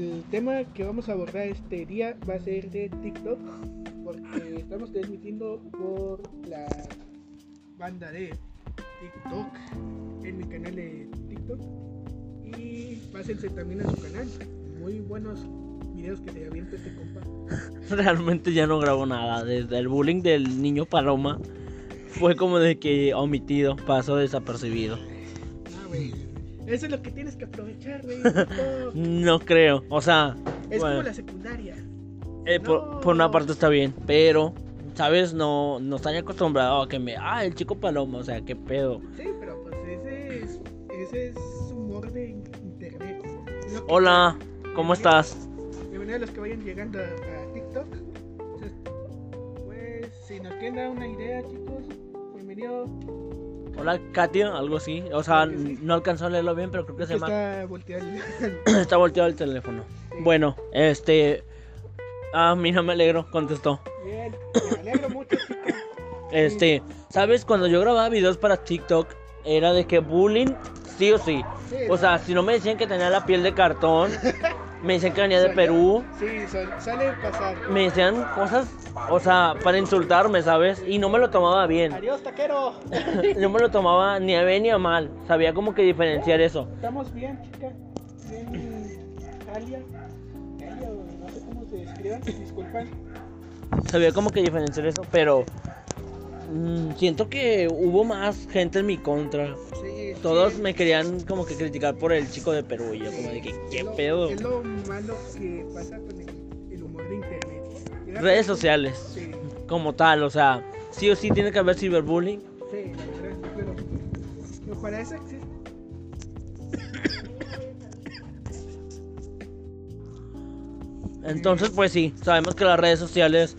el tema que vamos a abordar este día va a ser de TikTok, porque estamos transmitiendo por la banda de TikTok en mi canal de TikTok. Y pásense también a su canal. Muy buenos videos que se avienta este compa. Realmente ya no grabo nada. Desde el bullying del niño Paloma fue como de que omitido, pasó desapercibido. Ah. Eso es lo que tienes que aprovechar, güey. No creo, o sea, Es bueno, como la secundaria. eh, por, por una parte está bien, pero, ¿sabes? No, no están acostumbrados a que me. Ah, el chico Paloma, o sea, qué pedo. Sí, pero pues ese es, ese es humor de in- internet. Hola, ¿cómo estás? Bienvenidos a los que vayan llegando a, a TikTok. Entonces, pues, si nos quieren dar una idea, chicos, bienvenido. Hola, Katia, algo así. O sea, sí. no alcanzó a leerlo bien, pero creo que se llama. Está volteado el- Está volteado el teléfono. Sí. Bueno, este. Ah, mira, me alegro, contestó. Bien, me alegro mucho. Este, ¿sabes? Cuando yo grababa videos para TikTok, era de que bullying, sí o sí. Sí, O sea, si no me decían que tenía la piel de cartón, me decían que venía de Perú, Sí, suele pasar. me decían cosas, o sea, para insultarme, ¿sabes? Y no me lo tomaba bien. Adiós, taquero. No me lo tomaba ni a bien ni a mal. Sabía como que diferenciar eso. Estamos bien, chica. Bien, Alia. Alia, no sé cómo se describan, disculpan. Sabía como que diferenciar eso, pero mm, siento que hubo más gente en mi contra. Sí, Todos me querían como que criticar por el chico de Perú. Y yo como de que, ¿qué lo- pedo? Es lo malo que pasa con el, el humor de internet. Redes sociales, Sí, como tal, o sea, sí o sí tiene que haber ciberbullying. sí, pero, pero para eso existe. Entonces, pues sí, sabemos que las redes sociales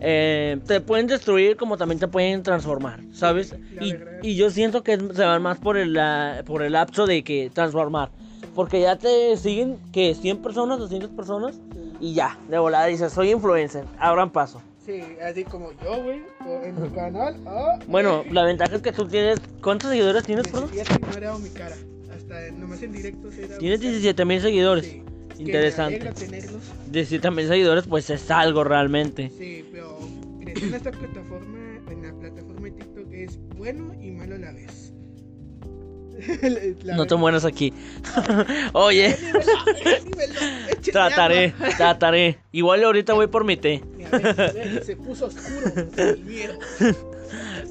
eh, te pueden destruir como también te pueden transformar, ¿sabes? Y, y yo siento que se van más por el, la- por el lapso de que transformar. Porque ya te siguen que 100 personas, 200 personas y ya, de volada dices, soy influencer, abran paso. Sí, así como yo, güey, en mi canal. ah, Bueno, la ventaja es que tú tienes, ¿cuántos seguidores tienes? 17 no he dado mi cara. Hasta nomás en directo se da Tienes mi cara. 17 mil seguidores. Sí, Interesante. Me alegra tenerlos. 17 mil seguidores, pues es algo realmente. Sí, pero en esta plataforma, en la plataforma de TikTok es bueno y malo a la vez. La No verdad. mueras aquí. Oye. Trataré, trataré. Igual ahorita voy por mi té. Se puso oscuro.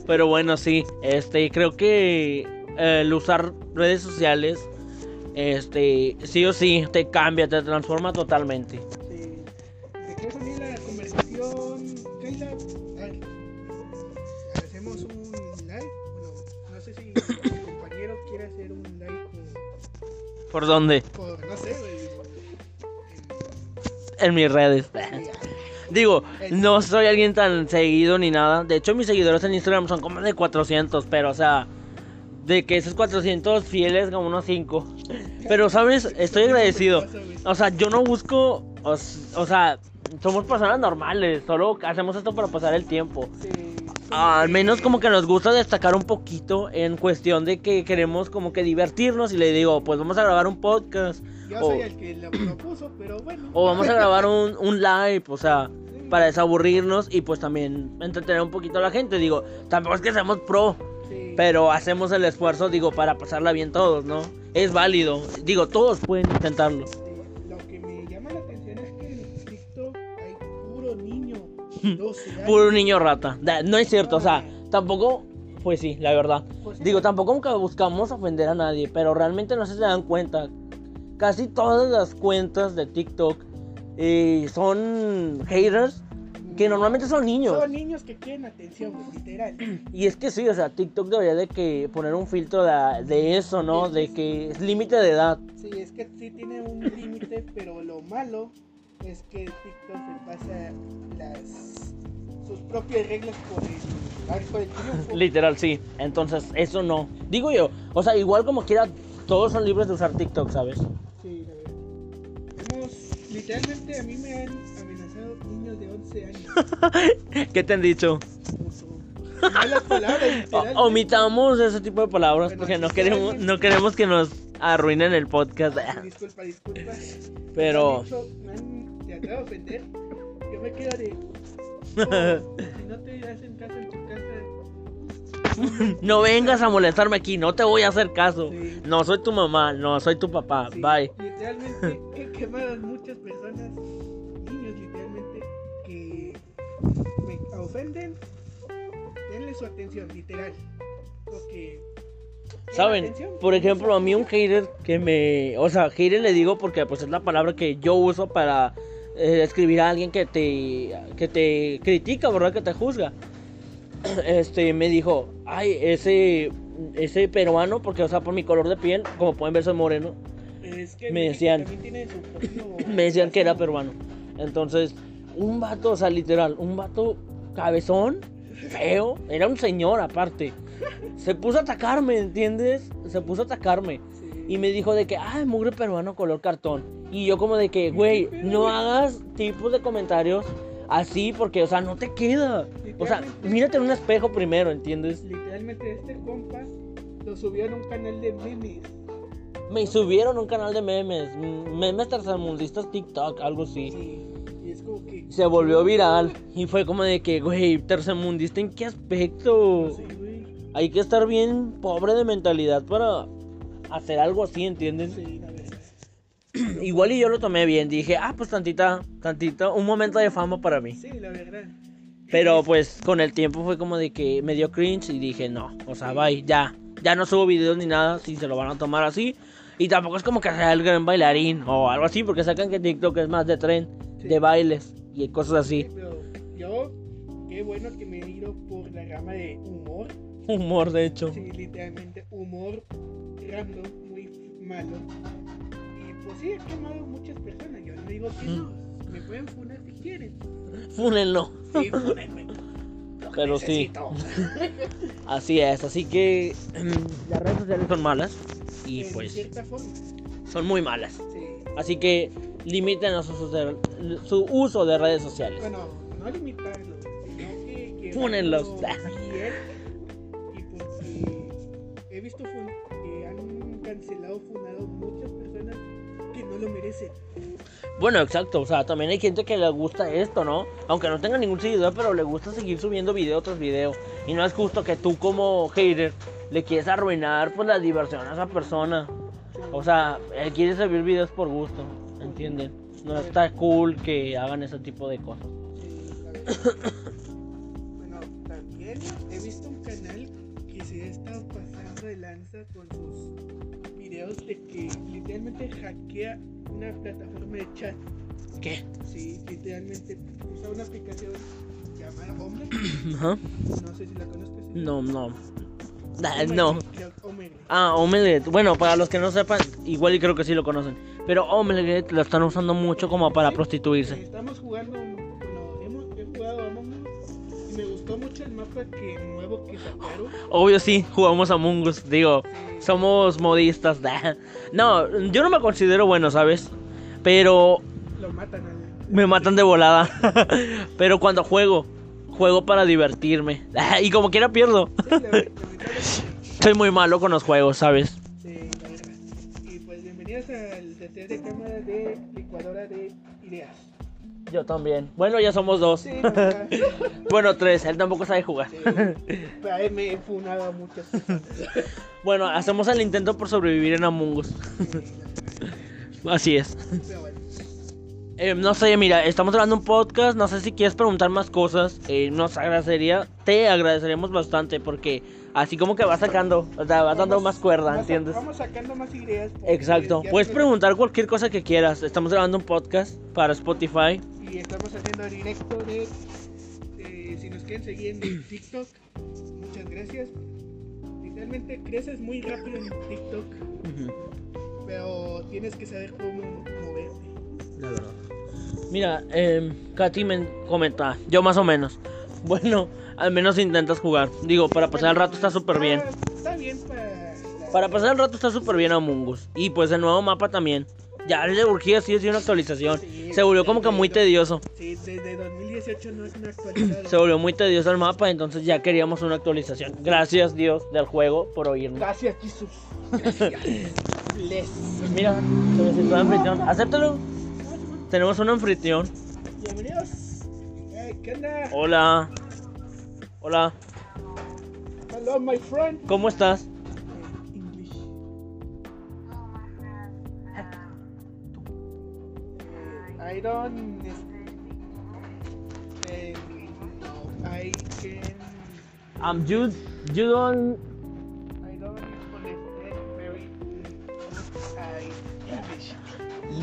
Pero bueno, sí. Este, creo que el usar redes sociales, este, sí o sí, te cambia, te transforma totalmente. ¿Por dónde? por, no sé, güey. En mis redes. Digo, no soy alguien tan seguido ni nada. De hecho, mis seguidores en Instagram son como de 400, pero o sea, de que esos 400 fieles, como unos 5. Pero, ¿sabes? Estoy agradecido. O sea, yo no busco, o, o sea, somos personas normales, solo hacemos esto para pasar el tiempo. Sí, Al menos como que nos gusta destacar un poquito en cuestión de que queremos como que divertirnos y le digo, pues vamos a grabar un podcast Yo o- soy el que lo propuso, pero bueno. o vamos a grabar un, un live, o sea, para desaburrirnos y pues también entretener un poquito a la gente. Digo, tampoco es que seamos pro, Sí. pero hacemos el esfuerzo, digo, para pasarla bien todos, ¿no? Es válido, digo, todos pueden intentarlo. Sí, Lo que me llama la atención es que en TikTok hay puro niño. 12 años. Puro niño rata. No es cierto, o sea, tampoco, pues sí, la verdad. Pues Digo, tampoco nunca buscamos ofender a nadie, pero realmente no se dan cuenta. Casi todas las cuentas de TikTok eh, son haters que normalmente son niños. Son niños que quieren atención, güey, literal. Y es que sí, o sea, TikTok debería de que poner un filtro de, de eso, ¿no? De que es límite de edad. Sí, es que sí tiene un límite, pero lo malo es que TikTok se pasa las sus propias reglas por el arco del triunfo. Literal, sí. Entonces, eso no. Digo yo, o sea, igual como quiera, todos son libres de usar TikTok, ¿sabes? Sí, la verdad. Hemos, literalmente a mí me han amenazado niños de 11 años. ¿Qué te han dicho? Malas palabras, O- omitamos ese tipo de palabras Bueno, porque no queremos, no queremos que nos arruinen el podcast. Disculpa, disculpa. Pero. Me han dicho- me han tratado de ofender. Yo me quedo de. "Oh, si no te hacen caso en tu casa. No vengas a molestarme aquí, no te voy a hacer caso. Sí. No soy tu mamá, no soy tu papá. Sí, Bye. Literalmente he quemado a muchas personas, niños literalmente, que me ofenden. Denle su atención, literal. Porque. ¿Saben? Por ejemplo, a mí un hater que me... O sea, hater le digo porque pues es la palabra que yo uso para eh, escribir a alguien que te, que te critica, ¿verdad? Que te juzga. Este, me dijo, ay, ese, ese peruano, porque, o sea, por mi color de piel, como pueden ver, soy moreno. Es que Me decían- tiene su propio- Me decían que era peruano. Entonces, un vato, o sea, literal, un vato cabezón, feo, era un señor aparte. Se puso a atacarme, ¿entiendes? Se puso a atacarme. Y me dijo de que, ay, mugre peruano color cartón. Y yo como de que, güey, no hagas tipos de comentarios así porque, o sea, no te queda. O sea, mírate en un espejo primero, ¿entiendes? Literalmente este compa lo subió en un canal de memes. Me subieron un canal de memes, memes tercermundistas TikTok, algo así. Sí. Y es como que. Se volvió viral y fue como de que, güey, tercermundista, ¿en qué aspecto? Sí, güey. Hay que estar bien pobre de mentalidad para hacer algo así, ¿entienden? Sí. Igual y yo lo tomé bien, dije, ah, pues tantita, tantita, un momento de fama para mí. Sí, la verdad. Pero pues con el tiempo fue como de que me dio cringe y dije, no, o sea, bye, ya, ya no subo videos ni nada, si se lo van a tomar así. Y tampoco es como que sea el gran bailarín o algo así, porque sacan que TikTok es más de tren, Sí. de bailes y cosas Sí, así. pero yo, qué bueno que me he ido por la gama de humor. Humor, de hecho. Sí, literalmente humor random, muy malo. Y pues sí, he quemado muchas personas. Yo no digo que no. Me pueden funar si quieren. Fúnenlo. Sí, fúnenme. Lo que Pero sí. necesito. Así es, así que las redes sociales son malas y En pues cierta forma. son muy malas. Sí. Así que limiten a su, su- su uso de redes sociales. Bueno, no limitarlo, sino que. que Fúnenlos. he visto fun- que han cancelado, funado muchas personas que no lo merecen. Bueno, exacto, o sea, también hay gente que le gusta esto, ¿no? Aunque no tenga ningún seguidor, pero le gusta seguir subiendo video tras video. Y no es justo que tú como hater le quieres arruinar pues la diversión a esa persona. O sea, él quiere subir videos por gusto, ¿entienden? No está cool que hagan ese tipo de cosas. Con sus videos de que literalmente hackea una plataforma de chat. ¿Qué? Sí, literalmente usa una aplicación llamada Omelette. Ajá. No sé si la conozcas. No, no. Ah, No. Ah, Omelette. Bueno, para los que no sepan, igual y creo que sí lo conocen. Pero Omelette lo están usando mucho como para Sí, prostituirse. Estamos jugando, mucho el mapa que nuevo que sacaron. Obvio sí, jugamos a Mungus. Digo, somos modistas. No, yo no me considero bueno, ¿sabes? Pero lo matan al. me matan de volada. Pero cuando juego, juego para divertirme. Y como quiera pierdo. Sí, la lamentablemente, Soy muy malo con los juegos, ¿sabes? sí, la verdad. Y pues bienvenidos al detrás de cámara de licuadora de ideas. Yo también. Bueno, ya somos dos. Sí. Bueno, tres. Él tampoco sabe jugar. Sí, pero ahí me he funado muchas. Bueno, hacemos el intento por sobrevivir en Among Us. Así es. Pero bueno, Eh, no sé, mira, estamos grabando un podcast. No sé si quieres preguntar más cosas. eh, nos agradecería, te agradeceríamos bastante porque así como que vas sacando, o sea, vas dando más cuerda, vamos ¿entiendes? Vamos sacando más ideas. Exacto. Puedes preguntar cualquier cosa que quieras. Estamos grabando un podcast para Spotify. Y estamos haciendo directo de, de- si nos quieren seguir en TikTok, muchas gracias. Literalmente creces muy rápido en TikTok, pero tienes que saber cómo moverte. La verdad. Mira, eh, Katy me comenta, yo más o menos. Bueno, al menos intentas jugar. Digo, para pasar el rato está súper bien. Está bien para. pasar el rato está súper bien Among Us. Y pues el nuevo mapa también. Ya le urgía sí es una actualización. Sí, Se volvió como que muy tedioso. Sí, desde 2018 no es una actualidad. Se volvió muy tedioso el mapa, entonces ya queríamos una actualización. Gracias Dios del juego por oírnos. Gracias, Jesús. Gracias. Bless. Mira, solicitó anfitrión. Acéptalo. Tenemos un anfitrión. Bienvenidos. ¿Qué onda? Hola. Hola. Hello, my friend. ¿Cómo estás? English. I don't. Eh, I can. Um, you, you don't. I don't understand very I English.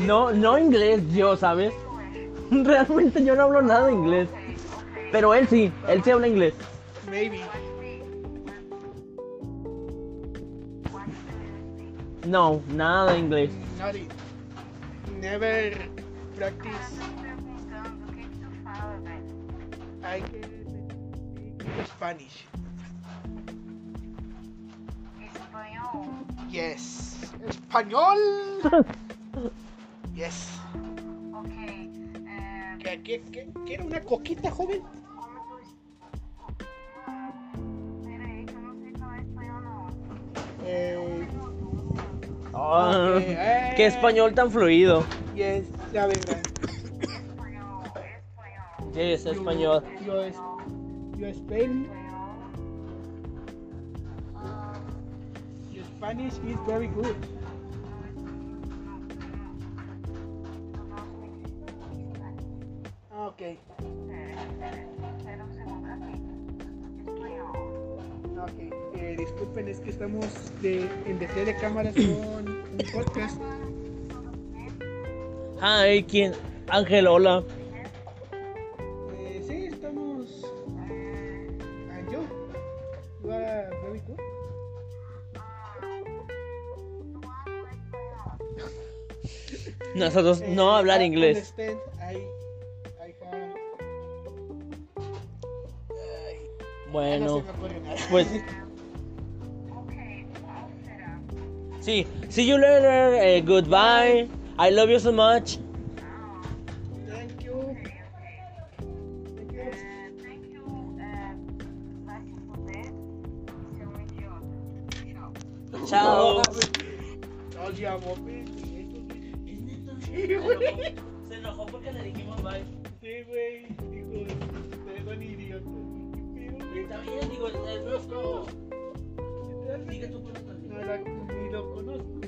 No, no inglés, yo, ¿sabes? Realmente yo no hablo nada de inglés. Pero él sí, él sí habla inglés. Maybe. No, nada de inglés. It. Never practice. I can speak Spanish. Espanhol. Yes. Español. Yes. Eh, ¿Qué, qué, qué, ¿Quiere una coquita, joven? não. Eh, Ah, Ok, eh. qué español tan fluido. yes, la verdad. Sí, es español. Yo, yo, es- yo Spain, Espanhol. Ah, your Spanish is very good. Ok. Espera um segundo aqui. Espanhol. Ok, eh, disculpen, es que estamos de, en detrás de cámaras con un podcast. Hi, ¿quién? Ángel, hola. Eh, sí, estamos. And you? You are very good. Nosotros Eh, no hablar inglés. understand, Bueno, se me ocurre nada. pues Ok, qual será? sí. See you later. eh, goodbye. I love you so much. Thank you. Ok, ok. Thank you. Eh, thank you. Eh, vai se fuder. Seu idiota. Tchau. Chao. No, ya, mope. Sí, güey. Se enojó porque le dijimos bye. Sí, güey. Dijo, ustedes son idiotas. Está bien, digo, es nuestro. Sigue tu No, la- ni lo conozco.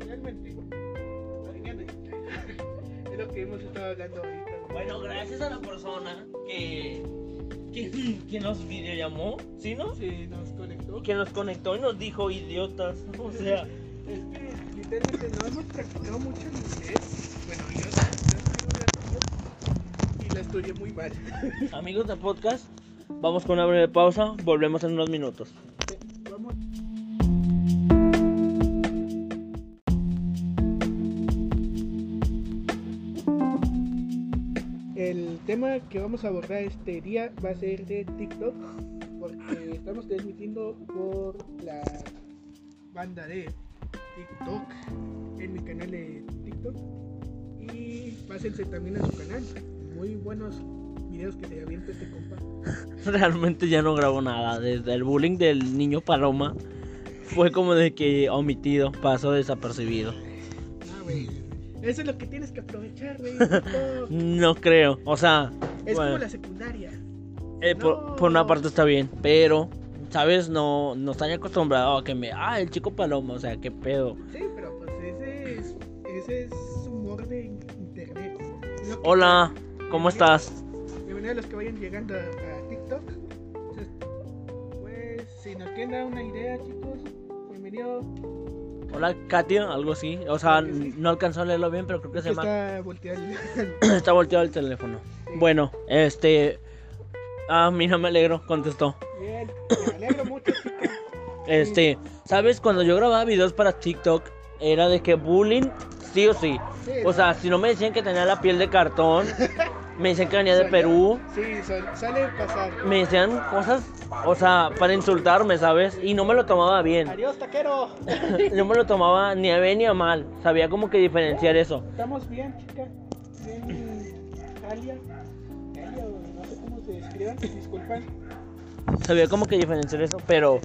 Realmente, es lo que hemos estado hablando ahorita. Bueno, gracias a la persona que, que, que nos videollamó, ¿sí no? Se nos conectó. Que nos conectó y nos dijo idiotas. O sea, Es que literalmente no hemos practicado mucho el inglés. Bueno, yo, yo estudié una muy mal. amigos del podcast, vamos con una breve pausa. Volvemos en unos minutos. El tema que vamos a abordar este día va a ser de TikTok, porque estamos transmitiendo por la banda de TikTok en mi canal de TikTok y pásense también a su canal. Muy buenos videos que se avienta este compa. Realmente ya no grabo nada. Desde el bullying del niño Paloma fue como de que omitido, pasó desapercibido. Ah, güey. Eso es lo que tienes que aprovechar, güey. No creo, o sea, Es bueno, como la secundaria. eh, por, por una parte está bien, pero, ¿sabes? No, no están acostumbrados a que me. Ah, el chico Paloma, o sea, qué pedo. Sí, pero pues ese es, ese es humor de internet. Hola, ¿cómo estás? Bienvenidos a los que vayan llegando a, a TikTok. Entonces, pues, si nos dar una idea, chicos, bienvenido. Hola, Katia, algo así. O sea, sí. no alcanzó a leerlo bien, pero creo que se llama. Está volteado el- Está volteado el teléfono. Sí. Bueno, este. Ah, mira, me alegro, contestó. Bien, me alegro mucho, chicos. Este, ¿sabes? Cuando yo grababa videos para TikTok, era de que bullying, sí o sí. Sí, O sea, si no me decían que tenía la piel de cartón, me decían que venía de Perú, Sí, suele pasar. me decían cosas, o sea, para insultarme, ¿sabes? Y no me lo tomaba bien. Adiós, taquero. No me lo tomaba ni a bien ni a mal. Sabía como que diferenciar eso. Estamos bien, chicas. Bien. Galia, o no sé cómo se escriban, disculpan. Sabía como que diferenciar eso, pero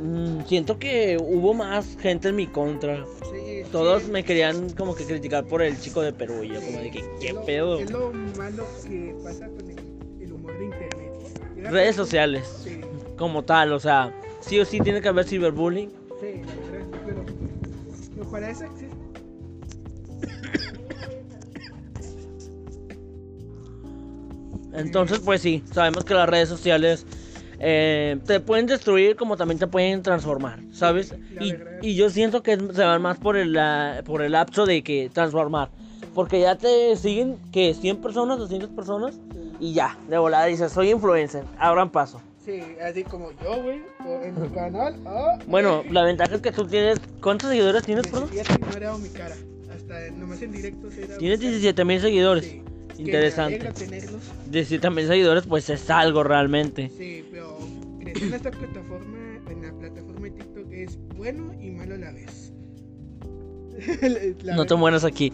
mm, siento que hubo más gente en mi contra. Sí, Todos me querían como que criticar por el chico de Perú y yo como de que, ¿qué pedo? Es lo malo que pasa con el, el humor de internet. Llega Redes sociales, Sí, como tal, o sea, sí o sí tiene que haber ciberbullying. sí, pero, pero para eso existe. Entonces, pues sí, sabemos que las redes sociales eh, te pueden destruir como también te pueden transformar, ¿sabes? Y, y yo siento que se van más por el, la- por el lapso de que transformar. Porque ya te siguen que 100 personas, 200 personas y ya, de volada dices, soy influencer, abran paso. Sí, así como yo, güey, en mi canal. ah, Bueno, la ventaja es que tú tienes... ¿Cuántos seguidores tienes, perdón? 17 no era mi cara. Hasta nomás en directos era. Tienes mi cara. 17 mil seguidores. Sí, que me Interesante. alegra tenerlos. 17 mil seguidores, pues es algo realmente. Sí, pero crecer en esta plataforma, en la plataforma de TikTok es bueno y malo a la vez. La No te mueras aquí.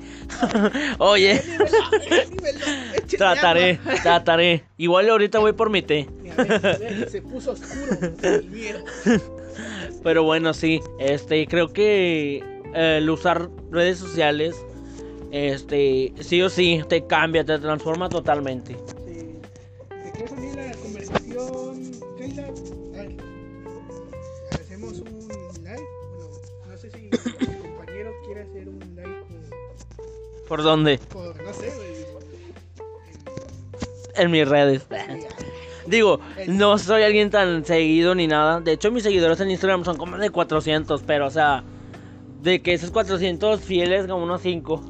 Oye, trataré, trataré. Igual ahorita voy por mi té. Se puso oscuro. Pero bueno, sí, este, creo que eh, el usar redes sociales, este, sí o sí, te cambia, te transforma totalmente. Sí. ¿Te quieres unir a la conversación, Keila? Hacemos un live. Bueno, no sé si mi compañero quiere hacer un live ¿Por dónde? por, no sé, güey. En mis redes. en- Digo, no soy alguien tan seguido ni nada. De hecho, mis seguidores en Instagram son como de 400, pero o sea, de que esos 400 fieles, como unos 5.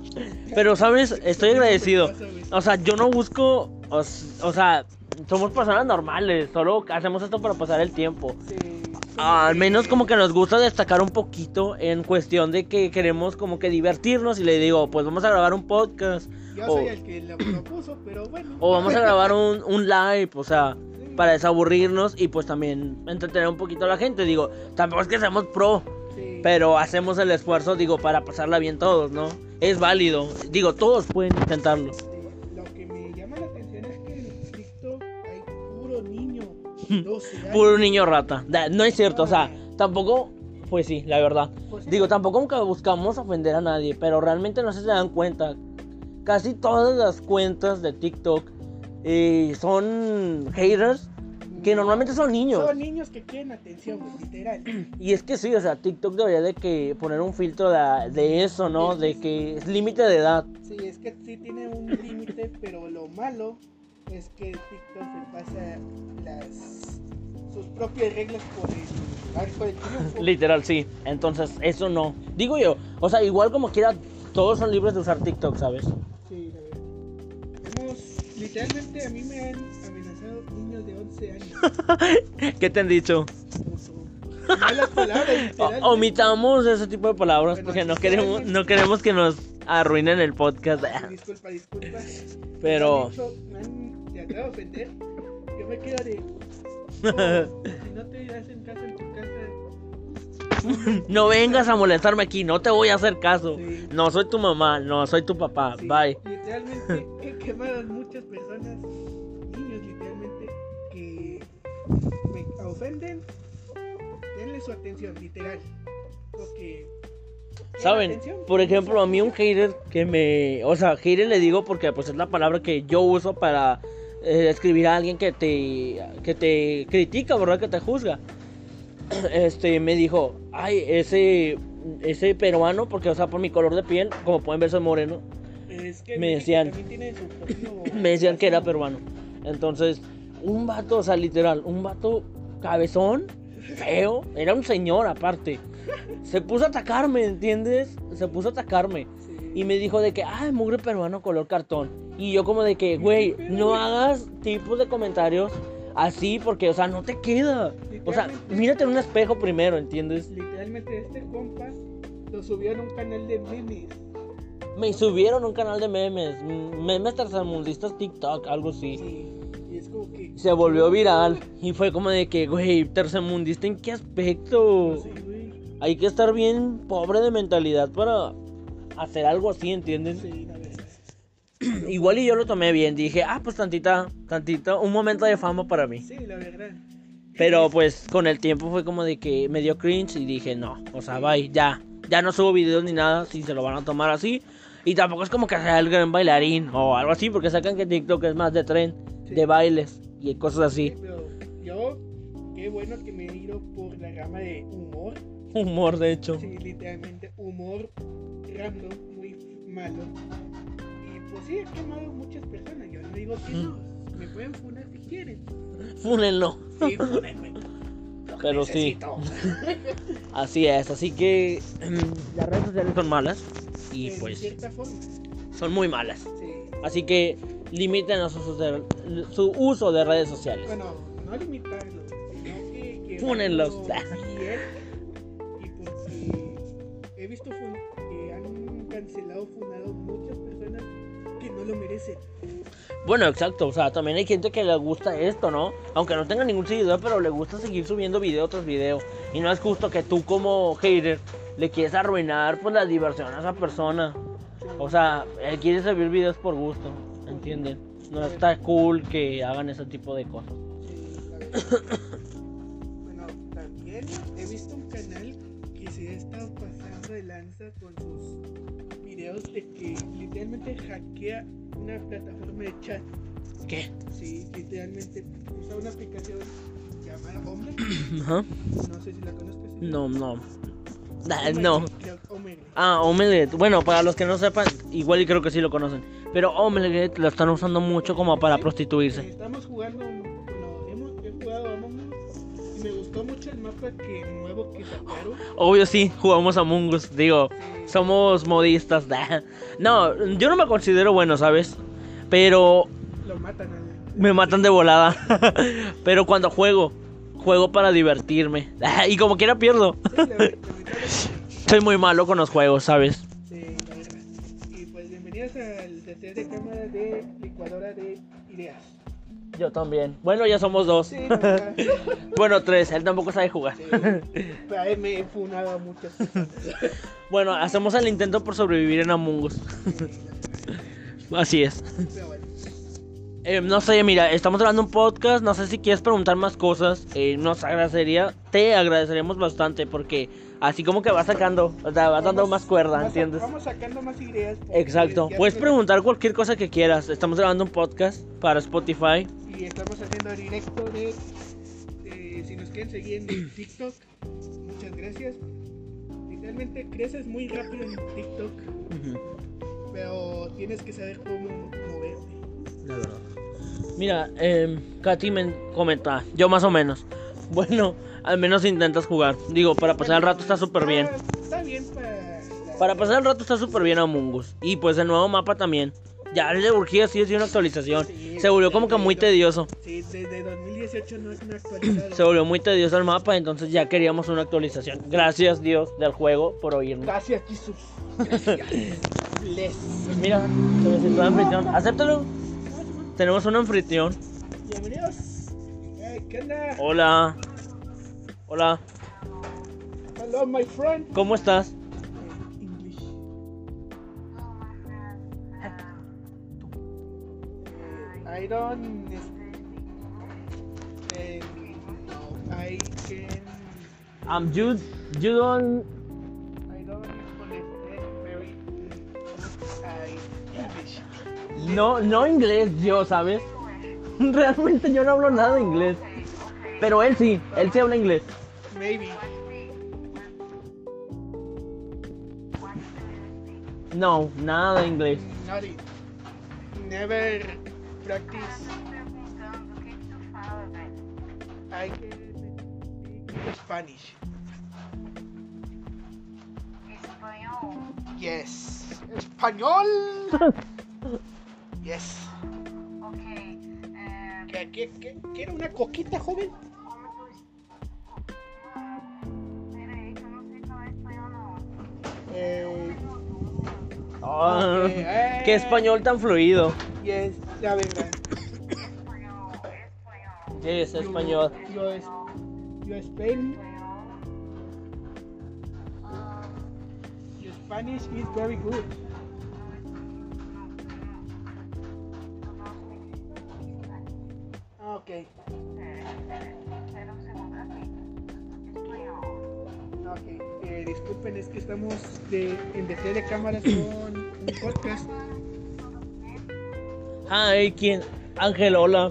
Pero, ¿sabes? Estoy agradecido. O sea, yo no busco, o, o sea, somos personas normales, solo hacemos esto para pasar el tiempo. Sí, Al menos como que nos gusta destacar un poquito en cuestión de que queremos como que divertirnos y le digo, pues vamos a grabar un podcast Yo o- soy el que lo propuso, pero bueno. o vamos a grabar un, un live, o sea, para desaburrirnos y pues también entretener un poquito a la gente. Digo, tampoco es que seamos pro, Sí. pero hacemos el esfuerzo, digo, para pasarla bien todos, ¿no? Es válido. Digo, todos pueden intentarlo. Lo que me llama la atención es que en TikTok hay puro niño. 12 años. Puro niño rata. No es cierto, o sea, tampoco, pues sí, la verdad. Pues Digo, tampoco nunca buscamos ofender a nadie, pero realmente no sé si se dan cuenta. Casi todas las cuentas de TikTok eh, son haters que normalmente son niños. Son niños que quieren atención, güey, literal. Y es que sí, o sea, TikTok debería de que poner un filtro de, de eso, ¿no? De que es límite de edad. Sí, es que sí tiene un límite, pero lo malo es que TikTok se pasa las sus propias reglas por el arco del triunfo. Literal, sí. Entonces, eso no. Digo yo, o sea, igual como quiera, todos son libres de usar TikTok, ¿sabes? Sí, la verdad. Hemos, literalmente a mí me han niños de 11 años. ¿Qué te han dicho? Malas palabras, O- omitamos ese tipo de palabras Bueno, porque no queremos, no queremos que nos arruinen el podcast. Disculpa, disculpa. Pero Me han, dicho- me han tratado de ofender. Yo me quedo de. "Oh, si no te hacen caso en tu casa. no vengas a molestarme aquí, no te voy a hacer caso. Sí. No soy tu mamá, no soy tu papá. Sí, Bye. Literalmente he quemado muchas personas, me ofenden. Denle su atención, literal. Porque. ¿Saben? Por ejemplo, a mí un hater que me... O sea, hater le digo porque pues es la palabra que yo uso para eh, escribir a alguien que te, que te critica, ¿verdad? Que te juzga. Este, me dijo, ay, ese, ese peruano, porque, o sea, por mi color de piel, como pueden ver, soy moreno. Es que me decían- también tiene su propio Me decían que era peruano. Entonces, un vato, o sea, literal, un vato cabezón, feo, era un señor aparte. Se puso a atacarme, ¿entiendes? Se puso a atacarme. Sí. Y me dijo de que, ay, mugre peruano color cartón. Y yo como de que, güey, no hagas tipos de comentarios así porque, o sea, no te queda. O sea, mírate en un espejo primero, ¿entiendes? Literalmente este compa lo subió en un canal de memes. Me subieron un canal de memes, memes tercermundistas TikTok, algo así. Sí. Se volvió viral y fue como de que, güey, tercermundista en qué aspecto? Sí, güey. Hay que estar bien pobre de mentalidad para hacer algo así, ¿entiendes? Sí, igual y yo lo tomé bien. Dije, ah, pues tantita, tantito, un momento de fama para mí. Sí, la verdad. Pero pues con el tiempo fue como de que me dio cringe y dije, no, o sea, bye, ya. Ya no subo videos ni nada si se lo van a tomar así. Y tampoco es como que sea el gran bailarín o algo así, porque sacan que TikTok es más de tren, Sí. de bailes y cosas Sí, así. pero yo, qué bueno que me he ido por la gama de humor. Humor, de hecho. Sí, literalmente humor random, muy malo. Y pues sí, he quemado muchas personas. Yo no digo que no. Me pueden funar si quieren. Fúnenlo. Sí, fúnenme. Pero sí. necesito. Así es, así que mm, las redes sociales son malas y En pues cierta forma. son muy malas. Sí. Así que limiten a su, uso de- su uso de redes sociales. Bueno, no limitarlo, sino que. que Fúnenlos. Y porque he visto que han cancelado, funado muchas personas que no lo merecen. Bueno, exacto, o sea, también hay gente que le gusta esto, ¿no? Aunque no tenga ningún seguidor, pero le gusta seguir subiendo video tras video. Y no es justo que tú como hater le quieres arruinar pues la diversión a esa persona. O sea, él quiere subir videos por gusto, ¿entienden? No está cool que hagan ese tipo de cosas. Sí, bueno, también he visto un canal que se ha estado pasando de lanza con sus videos de que literalmente hackea una plataforma de chat. ¿Qué? Sí, literalmente usa una aplicación llamada. Ajá. No sé si la conozcas. No, no. Ah, no. Ah, Omelette. Bueno, para los que no sepan, igual y creo que sí lo conocen. Pero Omelette lo están usando mucho como para prostituirse. Estamos jugando, bueno, hemos, he jugado Among Us y me gustó mucho el mapa que nuevo que sacaron. Obvio sí, jugamos a Mungus. Digo, somos modistas. No, yo no me considero bueno, ¿sabes? Pero lo matan me matan de volada. Pero cuando juego, juego para divertirme. Y como quiera pierdo. Soy muy malo con los juegos, ¿sabes? sí. Y pues bienvenidos al tercer de cámara de licuadora de ideas. Yo también. Bueno, ya somos dos. Sí. Bueno, tres. Él tampoco sabe jugar. Sí, pero ahí me he funado a muchas. Bueno, hacemos el intento por sobrevivir en Among Us. Así es. Pero bueno, Eh, no sé, mira, estamos grabando un podcast. No sé si quieres preguntar más cosas. Eh, nos agradecería, te agradeceríamos bastante porque así como que vas sacando, o sea, vas dando más cuerda, ¿entiendes? Vamos sacando más ideas. Exacto. Puedes preguntar cualquier cosa que quieras. Estamos grabando un podcast para Spotify. Y estamos haciendo directo de, de- si nos quieren seguir en TikTok, muchas gracias. Literalmente creces muy rápido en TikTok, pero tienes que saber cómo moverte. La verdad. Mira, eh, Katy me comenta, yo más o menos. Bueno, al menos intentas jugar. Digo, para pasar el rato está súper bien. Está, está bien para... la- Para pasar el rato está súper bien Among Us. Y pues el nuevo mapa también. Ya le urgía sí es una actualización. Sí, Se volvió como que muy tedioso. Sí, desde 2018 no es una actualizado. Se volvió muy tedioso el mapa, entonces ya queríamos una actualización. Gracias Dios del juego por oírnos. Gracias, Jesús. Gracias. Mira, se me sentó anfitrión. Acéptalo. Tenemos un anfitrión. Bienvenidos. Hey, ¿Qué onda? Hola. Hola. Hello, my friend. ¿Cómo estás? English. Um, I don't. Uh, I can. Um, you, you don't... No, no inglés yo, ¿sabes? Realmente yo no hablo nada de inglés. Pero él sí, él sí habla inglés. Maybe. No, nada de inglés. Never practice. I can speak Spanish. Espanhol? Yes. Español. Yes. Ok. É, ¿Qué, qué, qué, quiere una coquita, joven? Eh, Ah, ok, eh, qué español tan fluido. Yes, la verdad. Espanhol, espanhol. Es español. Yo, es, yo. Ah, your Spanish is very good. Ok. Eh, disculpen, es que estamos de, en detrás de cámaras con un podcast. Hi, ¿quién? Ángel, hola.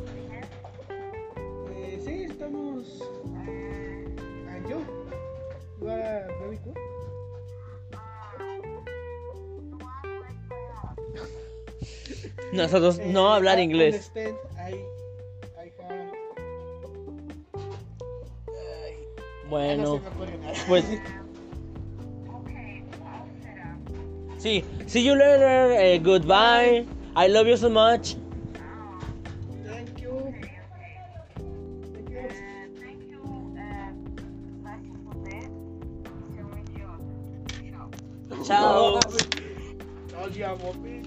Eh, sí, estamos. You? You are very good. Nosotros Eh, no hablar I inglés. understand. Bueno, no se me ocurre nada. pues Okay, I'll set up. sí. See you later. eh, goodbye. I love you so much. Thank you. Okay, okay. Thank you. Eh, thank you. Eh, vai se fuder. Você é um idiota. Tchau. Chao. No, ya, mami.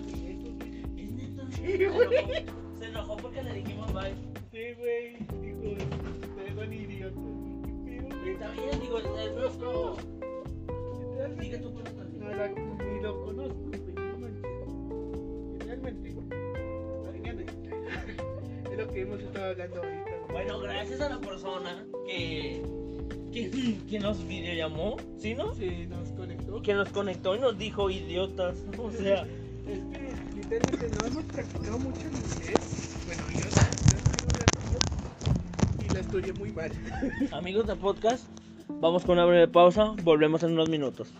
Sí, güey. Se enojó porque le dijimos bye. Sí, güey. Dijo, ustedes son idiotas. Está bien, digo, es nuestro. Diga tú favor. No, la, ni lo conozco. Realmente. Es lo que hemos estado hablando ahorita. Bueno, gracias a la persona que, que, que nos videollamó, ¿sí, no? Se nos conectó. Que nos conectó y nos dijo idiotas. O sea, Es que literalmente no hemos practicado mucho el inglés. Bueno, yo, yo estudié un muy mal. amigos de podcast, vamos con una breve pausa. Volvemos en unos minutos.